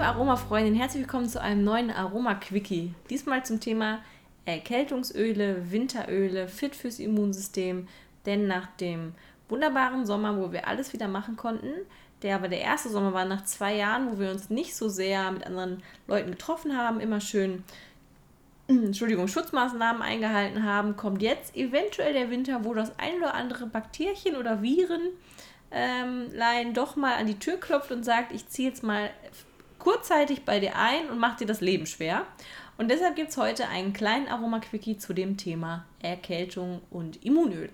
Liebe Aromafreundin, herzlich willkommen zu einem neuen Aroma-Quickie. Diesmal zum Thema Erkältungsöle, Winteröle, fit fürs Immunsystem. Denn nach dem wunderbaren Sommer, wo wir alles wieder machen konnten, der aber der erste Sommer war nach zwei Jahren, wo wir uns nicht so sehr mit anderen Leuten getroffen haben, immer schön Entschuldigung, Schutzmaßnahmen eingehalten haben, kommt jetzt eventuell der Winter, wo das ein oder andere Bakterien oder Viren ähm, doch mal an die Tür klopft und sagt, ich ziehe jetzt mal kurzzeitig bei dir ein und macht dir das Leben schwer. Und deshalb gibt es heute einen kleinen Aroma-Quickie zu dem Thema Erkältung und Immunöl.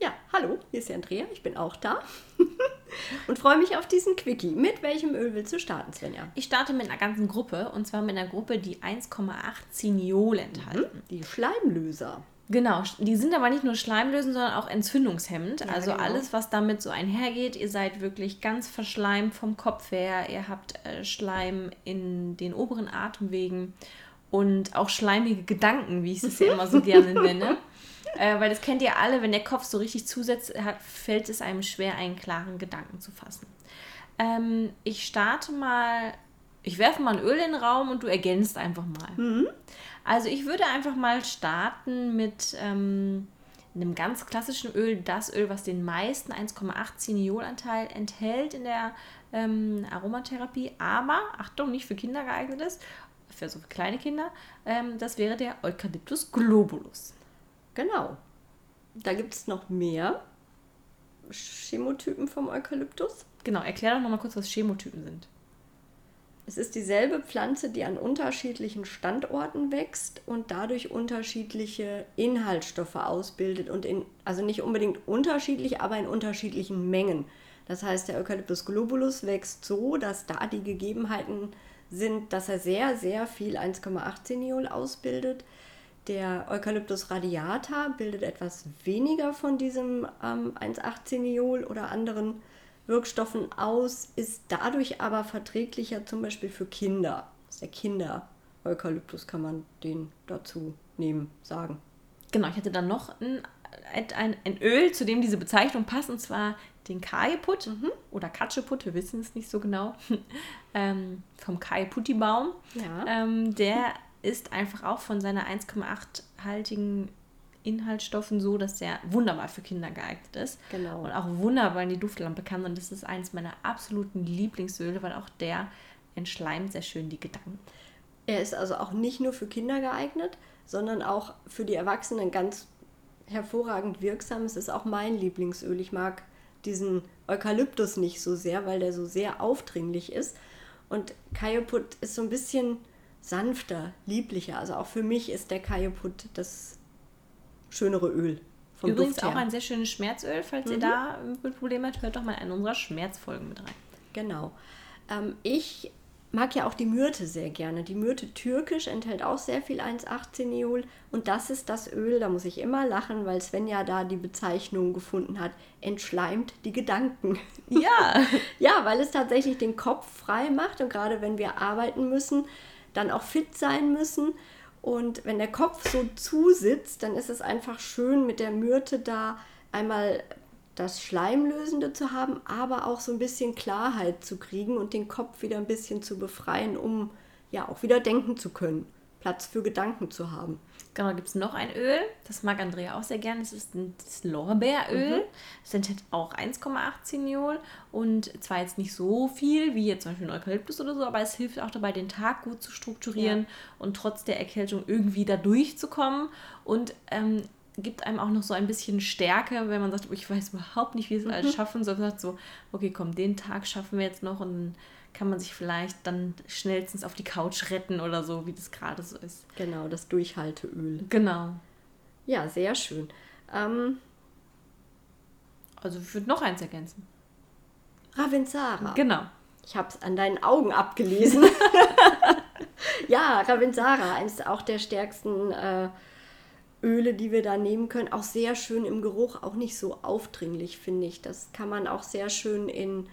Ja, hallo, hier ist die Andrea, ich bin auch da und freue mich auf diesen Quickie. Mit welchem Öl willst du starten, Svenja? Ich starte mit einer ganzen Gruppe und zwar mit einer Gruppe, die 1,8 Zinol enthalten. Mhm, die Schleimlöser. Genau, die sind aber nicht nur schleimlösend, sondern auch entzündungshemmend. Ja, also genau. alles, was damit so einhergeht. Ihr seid wirklich ganz verschleimt vom Kopf her. Ihr habt äh, Schleim in den oberen Atemwegen und auch schleimige Gedanken, wie ich es ja immer so gerne nenne. Äh, weil das kennt ihr alle, wenn der Kopf so richtig zusetzt, hat, fällt es einem schwer, einen klaren Gedanken zu fassen. Ähm, ich starte mal, ich werfe mal ein Öl in den Raum und du ergänzt einfach mal. Mhm. Also ich würde einfach mal starten mit ähm, einem ganz klassischen Öl, das Öl, was den meisten 1,8 Ziniolanteil enthält in der ähm, Aromatherapie, aber Achtung, nicht für Kinder geeignet ist, für so kleine Kinder, ähm, das wäre der Eucalyptus globulus. Genau. Da gibt es noch mehr Chemotypen vom Eukalyptus. Genau, erklär doch nochmal kurz, was Chemotypen sind. Es ist dieselbe Pflanze, die an unterschiedlichen Standorten wächst und dadurch unterschiedliche Inhaltsstoffe ausbildet und in, also nicht unbedingt unterschiedlich, aber in unterschiedlichen Mengen. Das heißt, der Eucalyptus globulus wächst so, dass da die Gegebenheiten sind, dass er sehr, sehr viel 1,8 Zeniol ausbildet. Der Eucalyptus radiata bildet etwas weniger von diesem ähm, 1,8 Zeniol oder anderen Wirkstoffen aus, ist dadurch aber verträglicher zum Beispiel für Kinder. Das ist der Kinder-Eukalyptus, kann man den dazu nehmen, sagen. Genau, ich hatte dann noch ein, ein, ein Öl, zu dem diese Bezeichnung passt, und zwar den Kajeput mhm. oder Katscheput, wir wissen es nicht so genau, ähm, vom Kajeputti-Baum. Ja. Ähm, der ist einfach auch von seiner 1,8-haltigen Inhaltsstoffen so, dass der wunderbar für Kinder geeignet ist. Genau. Und auch wunderbar in die Duftlampe kann. Und das ist eines meiner absoluten Lieblingsöle, weil auch der entschleimt sehr schön die Gedanken. Er ist also auch nicht nur für Kinder geeignet, sondern auch für die Erwachsenen ganz hervorragend wirksam. Es ist auch mein Lieblingsöl. Ich mag diesen Eukalyptus nicht so sehr, weil der so sehr aufdringlich ist. Und Kajoput ist so ein bisschen sanfter, lieblicher. Also auch für mich ist der Kajoput das schönere Öl. Vom Übrigens auch ein sehr schönes Schmerzöl. Falls mhm. ihr da Probleme habt, hört doch mal in unserer Schmerzfolgen mit rein. Genau. Ähm, ich mag ja auch die Myrte sehr gerne. Die Myrte türkisch enthält auch sehr viel 1,18-Neol. Und das ist das Öl, da muss ich immer lachen, weil Sven ja da die Bezeichnung gefunden hat, entschleimt die Gedanken. Ja. ja, weil es tatsächlich den Kopf frei macht und gerade wenn wir arbeiten müssen, dann auch fit sein müssen und wenn der Kopf so zusitzt, dann ist es einfach schön, mit der Myrte da einmal das Schleimlösende zu haben, aber auch so ein bisschen Klarheit zu kriegen und den Kopf wieder ein bisschen zu befreien, um ja auch wieder denken zu können, Platz für Gedanken zu haben. Genau, gibt es noch ein Öl, das mag Andrea auch sehr gerne. Das ist das Lorbeeröl. Mhm. Das enthält auch 1,8 Zinol und zwar jetzt nicht so viel wie jetzt zum Beispiel ein Eukalyptus oder so, aber es hilft auch dabei, den Tag gut zu strukturieren ja. und trotz der Erkältung irgendwie da durchzukommen und ähm, gibt einem auch noch so ein bisschen Stärke, wenn man sagt, oh, ich weiß überhaupt nicht, wie es alles mhm. schaffen, sondern sagt so, okay, komm, den Tag schaffen wir jetzt noch und kann man sich vielleicht dann schnellstens auf die Couch retten oder so, wie das gerade so ist. Genau, das Durchhalteöl. Genau. Ja, sehr schön. Ähm, also ich würde noch eins ergänzen. Ravensara. Genau. Ich habe es an deinen Augen abgelesen. ja, Ravensara, eines auch der stärksten äh, Öle, die wir da nehmen können. Auch sehr schön im Geruch, auch nicht so aufdringlich, finde ich. Das kann man auch sehr schön in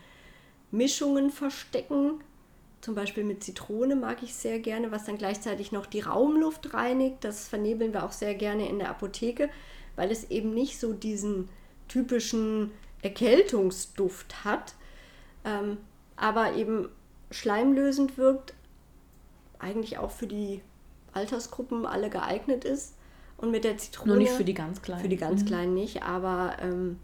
Mischungen verstecken. Zum Beispiel mit Zitrone mag ich sehr gerne, was dann gleichzeitig noch die Raumluft reinigt. Das vernebeln wir auch sehr gerne in der Apotheke, weil es eben nicht so diesen typischen Erkältungsduft hat, ähm, aber eben schleimlösend wirkt, eigentlich auch für die Altersgruppen alle geeignet ist. Und mit der Zitrone. Nur nicht für die ganz Kleinen. Für die ganz mhm. Kleinen nicht, aber ähm,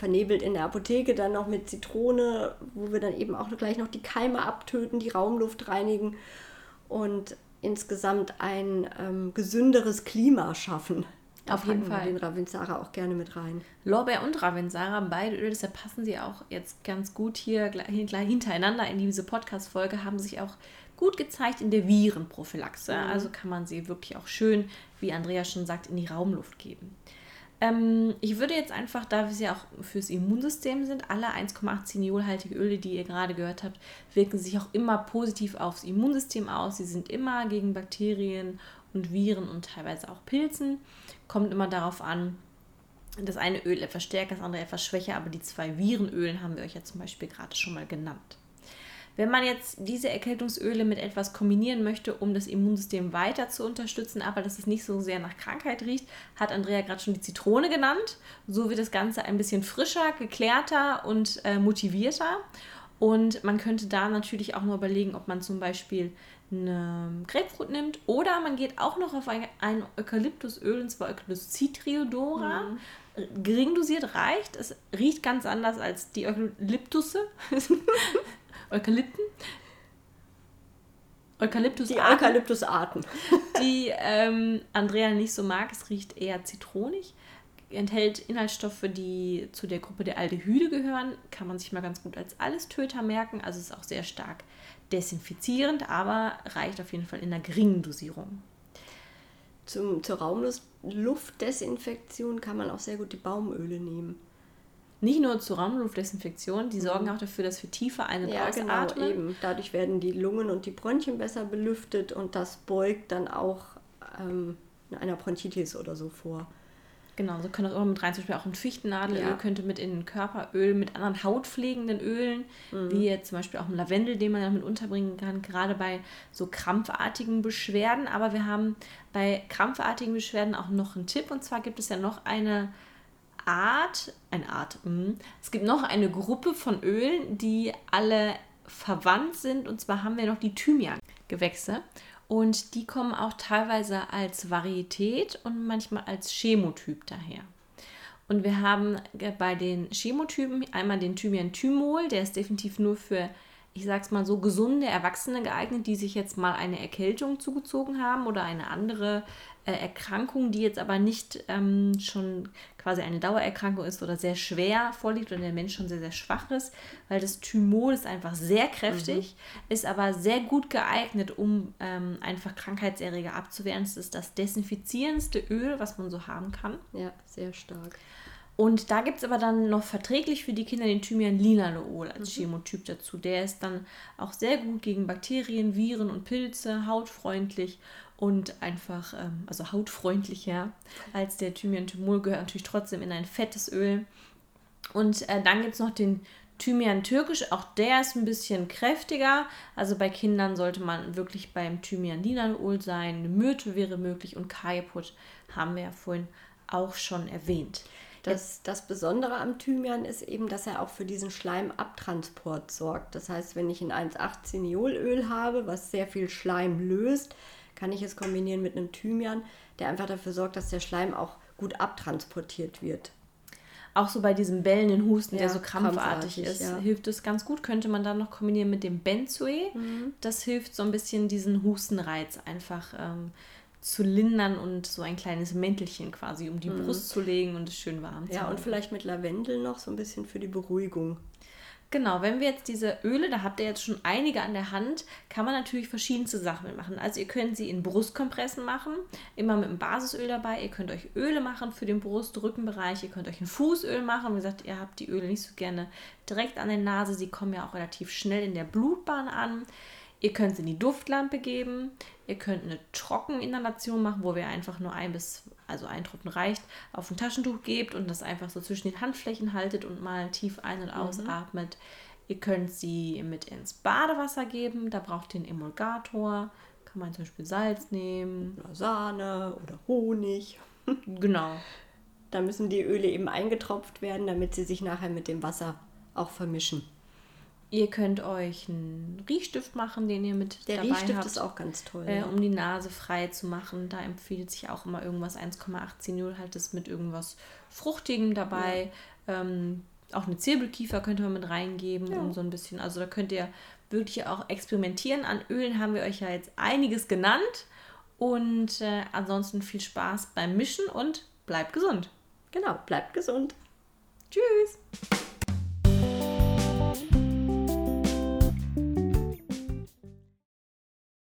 vernebelt in der Apotheke dann noch mit Zitrone, wo wir dann eben auch gleich noch die Keime abtöten, die Raumluft reinigen und insgesamt ein ähm, gesünderes Klima schaffen. Da Auf jeden Fall. den Ravensara auch gerne mit rein. Lorbeer und Ravensara, beide Öle, deshalb passen sie auch jetzt ganz gut hier hintereinander in diese Podcast-Folge, haben sich auch gut gezeigt in der Virenprophylaxe. Mhm. Also kann man sie wirklich auch schön, wie Andrea schon sagt, in die Raumluft geben. Ähm, ich würde jetzt einfach, da wir ja auch fürs Immunsystem sind, alle 1,8 Öle, die ihr gerade gehört habt, wirken sich auch immer positiv aufs Immunsystem aus. Sie sind immer gegen Bakterien und Viren und teilweise auch Pilzen. Kommt immer darauf an, das eine Öl etwas stärker, das andere etwas schwächer, aber die zwei Virenölen haben wir euch ja zum Beispiel gerade schon mal genannt. Wenn man jetzt diese Erkältungsöle mit etwas kombinieren möchte, um das Immunsystem weiter zu unterstützen, aber dass es nicht so sehr nach Krankheit riecht, hat Andrea gerade schon die Zitrone genannt. So wird das Ganze ein bisschen frischer, geklärter und äh, motivierter. Und man könnte da natürlich auch nur überlegen, ob man zum Beispiel eine Grapefruit nimmt oder man geht auch noch auf ein, ein Eukalyptusöl, und zwar Eucalyptus citriodora. Mhm gering dosiert reicht. Es riecht ganz anders als die Eukalyptusse. Eukalypten. Eukalyptus die Eukalyptusarten. Die ähm, Andrea nicht so mag. Es riecht eher zitronig. Enthält Inhaltsstoffe, die zu der Gruppe der Aldehyde gehören. Kann man sich mal ganz gut als Allestöter merken. Also ist auch sehr stark desinfizierend, aber reicht auf jeden Fall in einer geringen Dosierung. Zum, zur Raumluftdesinfektion kann man auch sehr gut die Baumöle nehmen nicht nur zur Raumluftdesinfektion, die sorgen mhm. auch dafür, dass wir tiefer ein- und ja, ausatmen. Genau, eben. Dadurch werden die Lungen und die Bronchien besser belüftet und das beugt dann auch ähm, einer Bronchitis oder so vor. Genau, so können das immer mit rein. Zum Beispiel auch ein Fichtennadelöl ja. könnte mit in den Körperöl, mit anderen hautpflegenden Ölen, mhm. wie jetzt zum Beispiel auch ein Lavendel, den man damit unterbringen kann, gerade bei so krampfartigen Beschwerden. Aber wir haben bei krampfartigen Beschwerden auch noch einen Tipp. Und zwar gibt es ja noch eine Art, eine Art, mh. es gibt noch eine Gruppe von Ölen, die alle verwandt sind. Und zwar haben wir noch die Thymian-Gewächse. Und die kommen auch teilweise als Varietät und manchmal als Chemotyp daher. Und wir haben bei den Chemotypen einmal den Thymian-Thymol, der ist definitiv nur für ich sag's mal so, gesunde Erwachsene geeignet, die sich jetzt mal eine Erkältung zugezogen haben oder eine andere äh, Erkrankung, die jetzt aber nicht ähm, schon quasi eine Dauererkrankung ist oder sehr schwer vorliegt und der Mensch schon sehr, sehr schwach ist, weil das Thymol ist einfach sehr kräftig, mhm. ist aber sehr gut geeignet, um ähm, einfach Krankheitserreger abzuwehren. Es ist das desinfizierendste Öl, was man so haben kann. Ja, sehr stark. Und da gibt es aber dann noch verträglich für die Kinder den Thymian Linalool als mhm. Chemotyp dazu. Der ist dann auch sehr gut gegen Bakterien, Viren und Pilze, hautfreundlich und einfach, ähm, also hautfreundlicher als der Thymian Thymol, gehört natürlich trotzdem in ein fettes Öl. Und äh, dann gibt es noch den Thymian Türkisch, auch der ist ein bisschen kräftiger. Also bei Kindern sollte man wirklich beim Thymian Linalool sein. Myrte wäre möglich und Kajeput haben wir ja vorhin auch schon erwähnt. Das, das Besondere am Thymian ist eben, dass er auch für diesen Schleimabtransport sorgt. Das heißt, wenn ich ein 1,8-Zinolöl habe, was sehr viel Schleim löst, kann ich es kombinieren mit einem Thymian, der einfach dafür sorgt, dass der Schleim auch gut abtransportiert wird. Auch so bei diesem bellenden Husten, ja, der so krampfartig, krampfartig ist, ja. hilft es ganz gut. Könnte man dann noch kombinieren mit dem Benzoe. Mhm. Das hilft so ein bisschen diesen Hustenreiz einfach ähm, zu lindern und so ein kleines Mäntelchen quasi um die mhm. Brust zu legen und es schön warm zu Ja, und vielleicht mit Lavendel noch so ein bisschen für die Beruhigung. Genau, wenn wir jetzt diese Öle, da habt ihr jetzt schon einige an der Hand, kann man natürlich verschiedenste Sachen mitmachen. Also ihr könnt sie in Brustkompressen machen, immer mit einem Basisöl dabei. Ihr könnt euch Öle machen für den Brust-Rückenbereich. Ihr könnt euch ein Fußöl machen. Wie gesagt, ihr habt die Öle nicht so gerne direkt an der Nase. Sie kommen ja auch relativ schnell in der Blutbahn an. Ihr könnt sie in die Duftlampe geben. Ihr könnt eine Trockeninhalation machen, wo wir einfach nur ein bis, also ein Tropfen reicht, auf ein Taschentuch gebt und das einfach so zwischen den Handflächen haltet und mal tief ein- und mhm. ausatmet. Ihr könnt sie mit ins Badewasser geben. Da braucht ihr einen Emulgator. Kann man zum Beispiel Salz nehmen. Oder Sahne oder Honig. genau. Da müssen die Öle eben eingetropft werden, damit sie sich nachher mit dem Wasser auch vermischen. Ihr könnt euch einen Riechstift machen, den ihr mit Der dabei Riechstift habt, ist auch ganz toll. Äh, um die Nase frei zu machen. Da empfiehlt sich auch immer irgendwas 1,18 halt das mit irgendwas Fruchtigem dabei. Ja. Ähm, auch eine Zirbelkiefer könnt ihr mit reingeben, ja. um so ein bisschen. Also da könnt ihr wirklich auch experimentieren. An Ölen haben wir euch ja jetzt einiges genannt. Und äh, ansonsten viel Spaß beim Mischen und bleibt gesund. Genau, bleibt gesund. Tschüss.